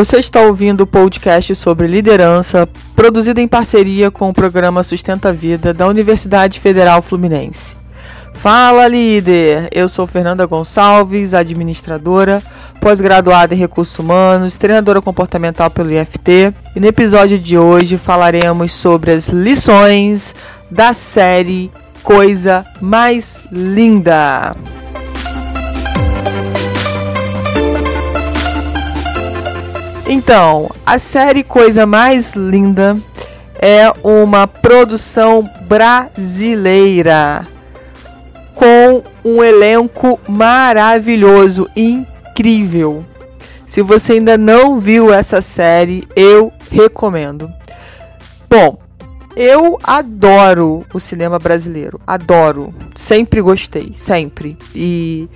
Você está ouvindo o podcast sobre liderança, produzido em parceria com o programa Sustenta Vida da Universidade Federal Fluminense. Fala, líder! Eu sou Fernanda Gonçalves, administradora, pós-graduada em recursos humanos, treinadora comportamental pelo IFT, e no episódio de hoje falaremos sobre as lições da série Coisa Mais Linda. Então, a série Coisa Mais Linda é uma produção brasileira com um elenco maravilhoso, incrível. Se você ainda não viu essa série, eu recomendo. Bom, eu adoro o cinema brasileiro, adoro, sempre gostei, sempre. E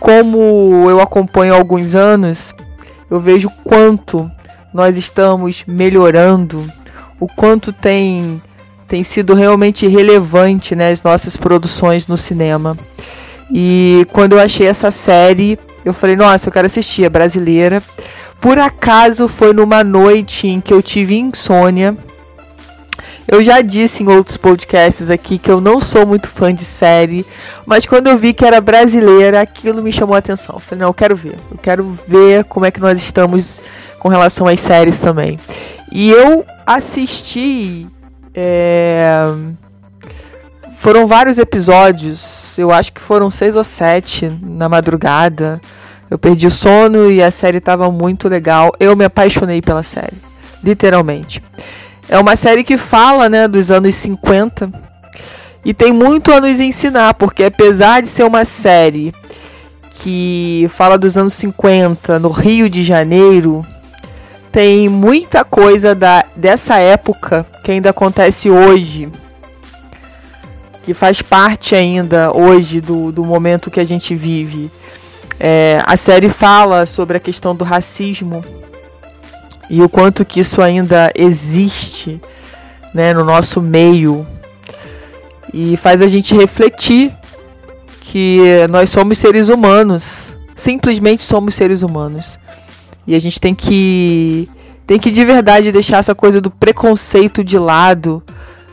como eu acompanho há alguns anos, eu vejo quanto nós estamos melhorando, o quanto tem tem sido realmente relevante né, as nossas produções no cinema. E quando eu achei essa série, eu falei, nossa, eu quero assistir, é brasileira. Por acaso foi numa noite em que eu tive insônia. Eu já disse em outros podcasts aqui que eu não sou muito fã de série, mas quando eu vi que era brasileira, aquilo me chamou a atenção. Eu falei, não, eu quero ver. Eu quero ver como é que nós estamos com relação às séries também. E eu assisti. É... Foram vários episódios, eu acho que foram seis ou sete na madrugada. Eu perdi o sono e a série estava muito legal. Eu me apaixonei pela série, literalmente. É uma série que fala, né, dos anos 50 e tem muito a nos ensinar, porque apesar de ser uma série que fala dos anos 50 no Rio de Janeiro, tem muita coisa da, dessa época que ainda acontece hoje, que faz parte ainda hoje do, do momento que a gente vive. É, a série fala sobre a questão do racismo e o quanto que isso ainda existe né, no nosso meio. E faz a gente refletir que nós somos seres humanos, simplesmente somos seres humanos. E a gente tem que tem que de verdade deixar essa coisa do preconceito de lado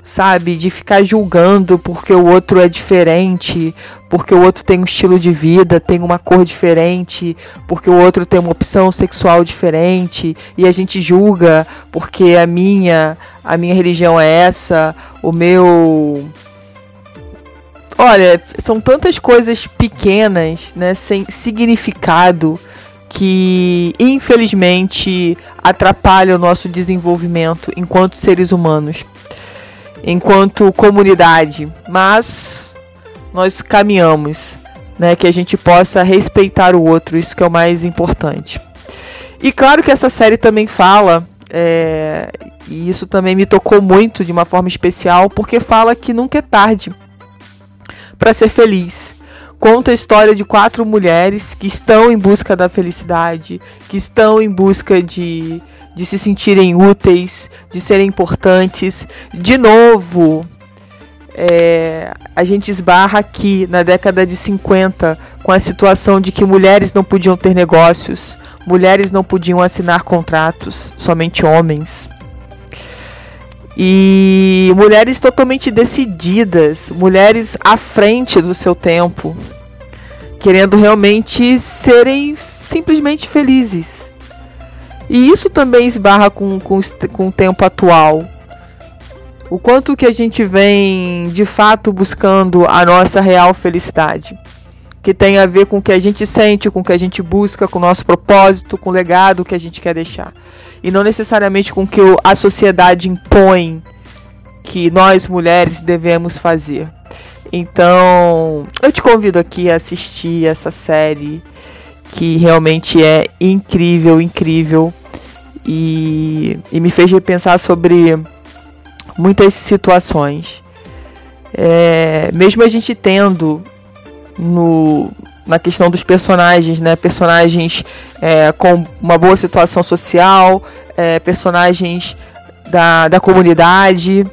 sabe? De ficar julgando porque o outro é diferente, porque o outro tem um estilo de vida, tem uma cor diferente, porque o outro tem uma opção sexual diferente e a gente julga porque a minha, a minha religião é essa, o meu Olha, são tantas coisas pequenas, né, sem significado que infelizmente atrapalham o nosso desenvolvimento enquanto seres humanos enquanto comunidade, mas nós caminhamos, né, que a gente possa respeitar o outro, isso que é o mais importante. E claro que essa série também fala, é, e isso também me tocou muito de uma forma especial, porque fala que nunca é tarde para ser feliz. Conta a história de quatro mulheres que estão em busca da felicidade, que estão em busca de de se sentirem úteis, de serem importantes. De novo, é, a gente esbarra aqui na década de 50 com a situação de que mulheres não podiam ter negócios, mulheres não podiam assinar contratos, somente homens. E mulheres totalmente decididas, mulheres à frente do seu tempo, querendo realmente serem simplesmente felizes. E isso também esbarra com, com, com o tempo atual. O quanto que a gente vem de fato buscando a nossa real felicidade. Que tem a ver com o que a gente sente, com o que a gente busca, com o nosso propósito, com o legado que a gente quer deixar. E não necessariamente com o que a sociedade impõe que nós mulheres devemos fazer. Então, eu te convido aqui a assistir essa série que realmente é incrível, incrível. E, e me fez repensar sobre muitas situações. É, mesmo a gente tendo no, na questão dos personagens, né, personagens é, com uma boa situação social, é, personagens da, da comunidade,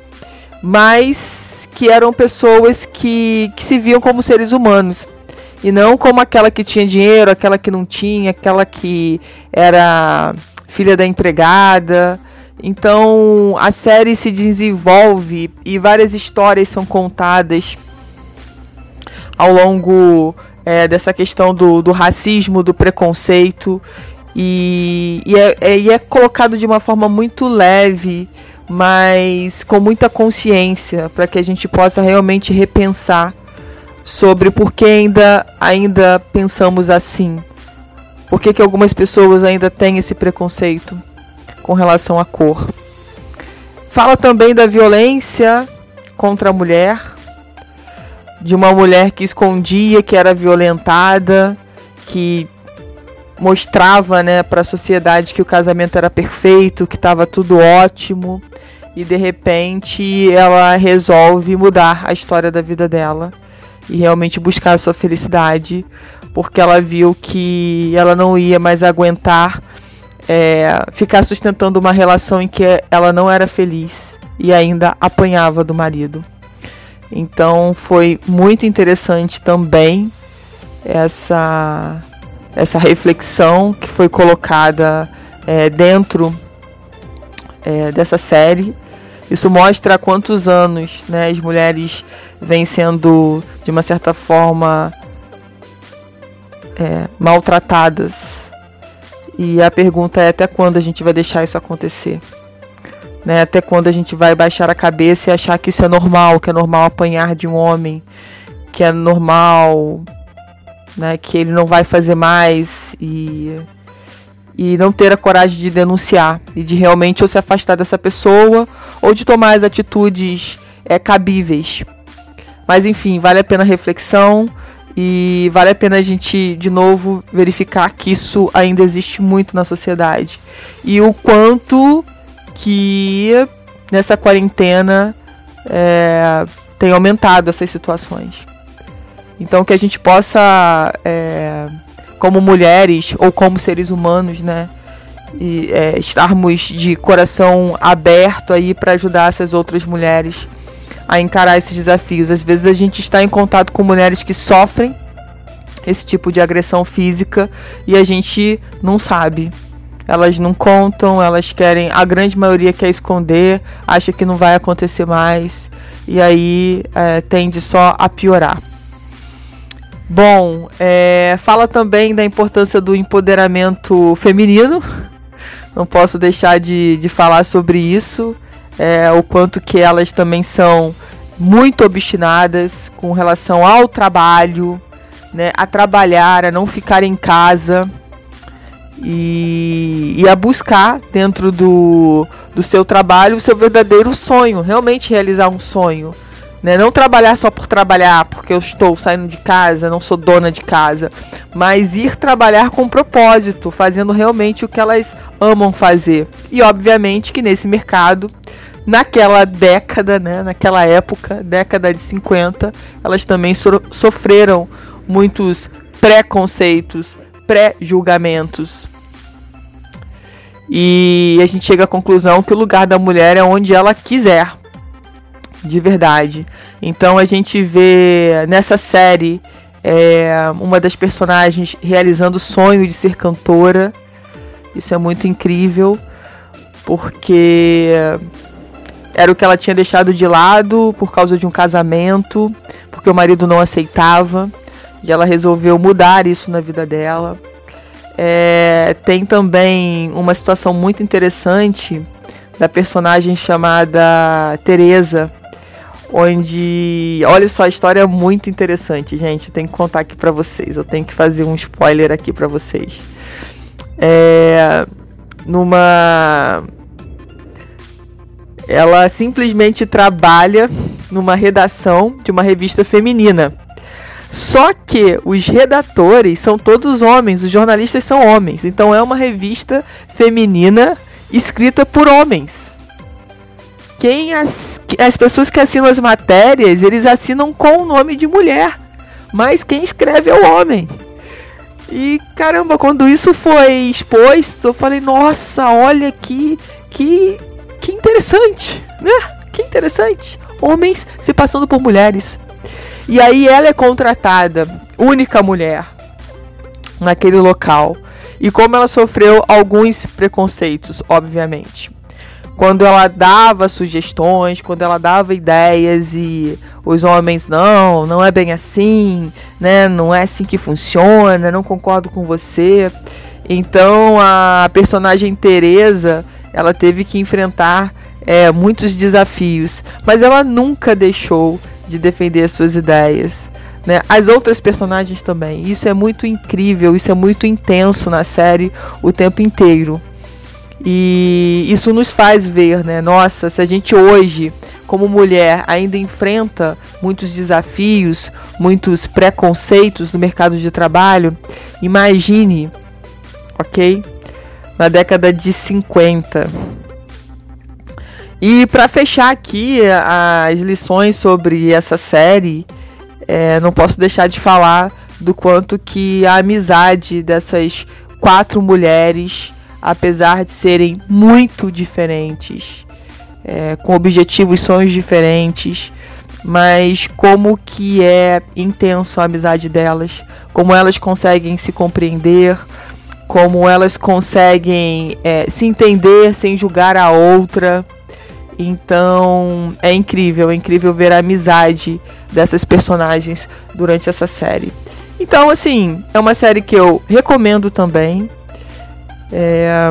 mas que eram pessoas que, que se viam como seres humanos e não como aquela que tinha dinheiro, aquela que não tinha, aquela que era filha da empregada. Então a série se desenvolve e várias histórias são contadas ao longo é, dessa questão do, do racismo, do preconceito. E, e, é, é, e é colocado de uma forma muito leve, mas com muita consciência, para que a gente possa realmente repensar sobre por que ainda, ainda pensamos assim. Por que, que algumas pessoas ainda têm esse preconceito com relação à cor. Fala também da violência contra a mulher, de uma mulher que escondia que era violentada, que mostrava, né, para a sociedade que o casamento era perfeito, que estava tudo ótimo, e de repente ela resolve mudar a história da vida dela e realmente buscar a sua felicidade, porque ela viu que ela não ia mais aguentar é, ficar sustentando uma relação em que ela não era feliz e ainda apanhava do marido. Então foi muito interessante também essa essa reflexão que foi colocada é, dentro é, dessa série. Isso mostra há quantos anos né, as mulheres vêm sendo, de uma certa forma, é, maltratadas. E a pergunta é até quando a gente vai deixar isso acontecer? Né? Até quando a gente vai baixar a cabeça e achar que isso é normal, que é normal apanhar de um homem, que é normal né, que ele não vai fazer mais e, e não ter a coragem de denunciar e de realmente ou se afastar dessa pessoa ou de tomar as atitudes é, cabíveis. Mas enfim, vale a pena a reflexão e vale a pena a gente de novo verificar que isso ainda existe muito na sociedade e o quanto que nessa quarentena é, tem aumentado essas situações. Então que a gente possa, é, como mulheres ou como seres humanos, né, e, é, estarmos de coração aberto aí para ajudar essas outras mulheres a encarar esses desafios. Às vezes a gente está em contato com mulheres que sofrem esse tipo de agressão física e a gente não sabe. Elas não contam, elas querem, a grande maioria quer esconder, acha que não vai acontecer mais e aí é, tende só a piorar. Bom, é, fala também da importância do empoderamento feminino. Não posso deixar de, de falar sobre isso. É, o quanto que elas também são muito obstinadas com relação ao trabalho, né, a trabalhar, a não ficar em casa e, e a buscar dentro do, do seu trabalho o seu verdadeiro sonho, realmente realizar um sonho. Né? Não trabalhar só por trabalhar, porque eu estou saindo de casa, não sou dona de casa, mas ir trabalhar com propósito, fazendo realmente o que elas amam fazer. E obviamente que nesse mercado, naquela década, né, naquela época, década de 50, elas também so sofreram muitos preconceitos, pré-julgamentos. E a gente chega à conclusão que o lugar da mulher é onde ela quiser de verdade. Então a gente vê nessa série é, uma das personagens realizando o sonho de ser cantora. Isso é muito incrível, porque era o que ela tinha deixado de lado por causa de um casamento, porque o marido não aceitava, e ela resolveu mudar isso na vida dela. É, tem também uma situação muito interessante da personagem chamada Teresa, onde, olha só, a história é muito interessante, gente. Eu tenho que contar aqui para vocês. Eu tenho que fazer um spoiler aqui para vocês. É, numa ela simplesmente trabalha numa redação de uma revista feminina. Só que os redatores são todos homens, os jornalistas são homens. Então é uma revista feminina escrita por homens quem as, as pessoas que assinam as matérias, eles assinam com o nome de mulher, mas quem escreve é o homem. E caramba, quando isso foi exposto, eu falei, nossa, olha que que que interessante, né? Que interessante. Homens se passando por mulheres. E aí ela é contratada, única mulher naquele local. e como ela sofreu alguns preconceitos, obviamente. Quando ela dava sugestões, quando ela dava ideias e os homens não, não é bem assim, né? Não é assim que funciona, não concordo com você. Então a personagem Teresa, ela teve que enfrentar é, muitos desafios, mas ela nunca deixou de defender suas ideias. Né? As outras personagens também. Isso é muito incrível, isso é muito intenso na série o tempo inteiro. E isso nos faz ver, né? Nossa, se a gente hoje, como mulher, ainda enfrenta muitos desafios, muitos preconceitos no mercado de trabalho, imagine, ok? Na década de 50. E para fechar aqui as lições sobre essa série, é, não posso deixar de falar do quanto que a amizade dessas quatro mulheres, apesar de serem muito diferentes, é, com objetivos e sonhos diferentes, mas como que é intenso a amizade delas, como elas conseguem se compreender, como elas conseguem é, se entender sem julgar a outra. Então é incrível, é incrível ver a amizade dessas personagens durante essa série. Então, assim, é uma série que eu recomendo também. É,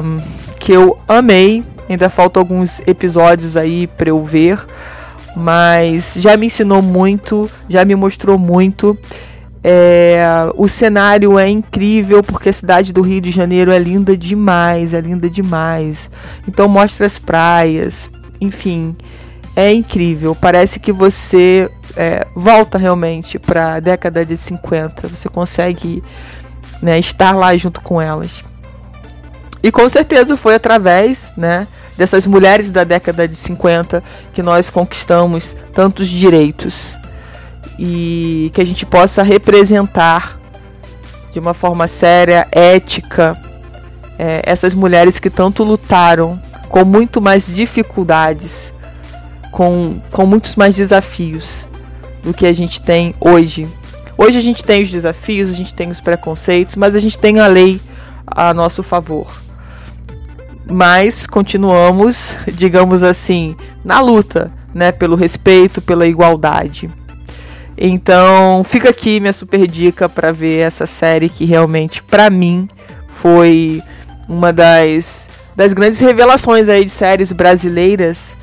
que eu amei. Ainda faltam alguns episódios aí para eu ver. Mas já me ensinou muito, já me mostrou muito. É, o cenário é incrível porque a cidade do Rio de Janeiro é linda demais, é linda demais. Então mostra as praias, enfim, é incrível. Parece que você é, volta realmente para a década de 50. Você consegue né, estar lá junto com elas. E com certeza foi através né, dessas mulheres da década de 50 que nós conquistamos tantos direitos. E que a gente possa representar de uma forma séria, ética, é, essas mulheres que tanto lutaram com muito mais dificuldades, com, com muitos mais desafios do que a gente tem hoje. Hoje a gente tem os desafios, a gente tem os preconceitos, mas a gente tem a lei a nosso favor. Mas continuamos, digamos assim, na luta, né, pelo respeito, pela igualdade. Então, fica aqui minha super dica para ver essa série que realmente para mim foi uma das das grandes revelações aí de séries brasileiras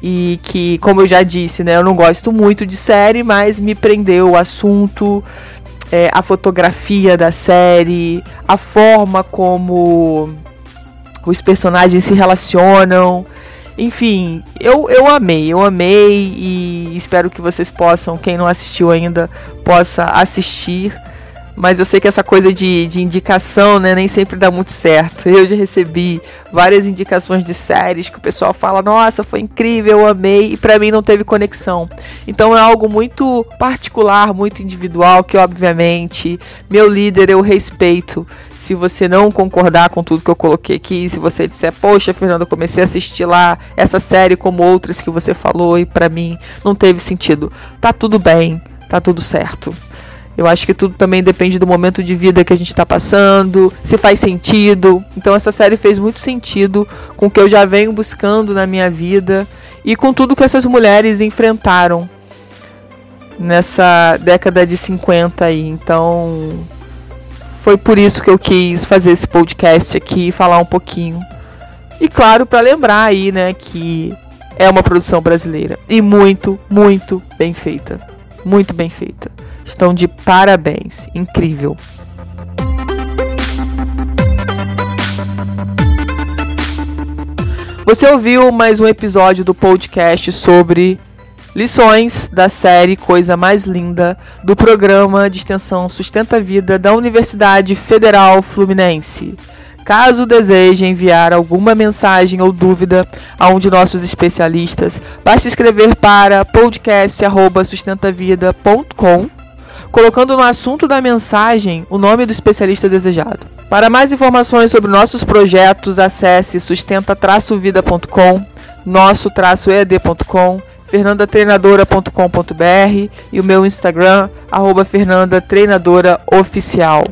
e que, como eu já disse, né, eu não gosto muito de série, mas me prendeu o assunto, é, a fotografia da série, a forma como os personagens se relacionam. Enfim, eu, eu amei, eu amei e espero que vocês possam, quem não assistiu ainda, possa assistir mas eu sei que essa coisa de, de indicação, né, nem sempre dá muito certo. Eu já recebi várias indicações de séries que o pessoal fala: "Nossa, foi incrível, eu amei", e para mim não teve conexão. Então é algo muito particular, muito individual, que obviamente meu líder eu respeito. Se você não concordar com tudo que eu coloquei aqui, se você disser, poxa, Fernando, eu comecei a assistir lá essa série como outras que você falou e para mim não teve sentido. Tá tudo bem, tá tudo certo. Eu acho que tudo também depende do momento de vida que a gente está passando, se faz sentido. Então essa série fez muito sentido com o que eu já venho buscando na minha vida e com tudo que essas mulheres enfrentaram nessa década de 50 aí. Então foi por isso que eu quis fazer esse podcast aqui e falar um pouquinho. E claro, para lembrar aí, né, que é uma produção brasileira e muito, muito bem feita. Muito bem feita estão de parabéns. Incrível. Você ouviu mais um episódio do podcast sobre lições da série Coisa Mais Linda do programa de extensão Sustenta a Vida da Universidade Federal Fluminense. Caso deseje enviar alguma mensagem ou dúvida a um de nossos especialistas, basta escrever para podcast@sustentavida.com colocando no assunto da mensagem o nome do especialista desejado. Para mais informações sobre nossos projetos, acesse sustenta-vida.com, nosso-ead.com, fernandatreinadora.com.br e o meu Instagram, arroba fernandatreinadora oficial.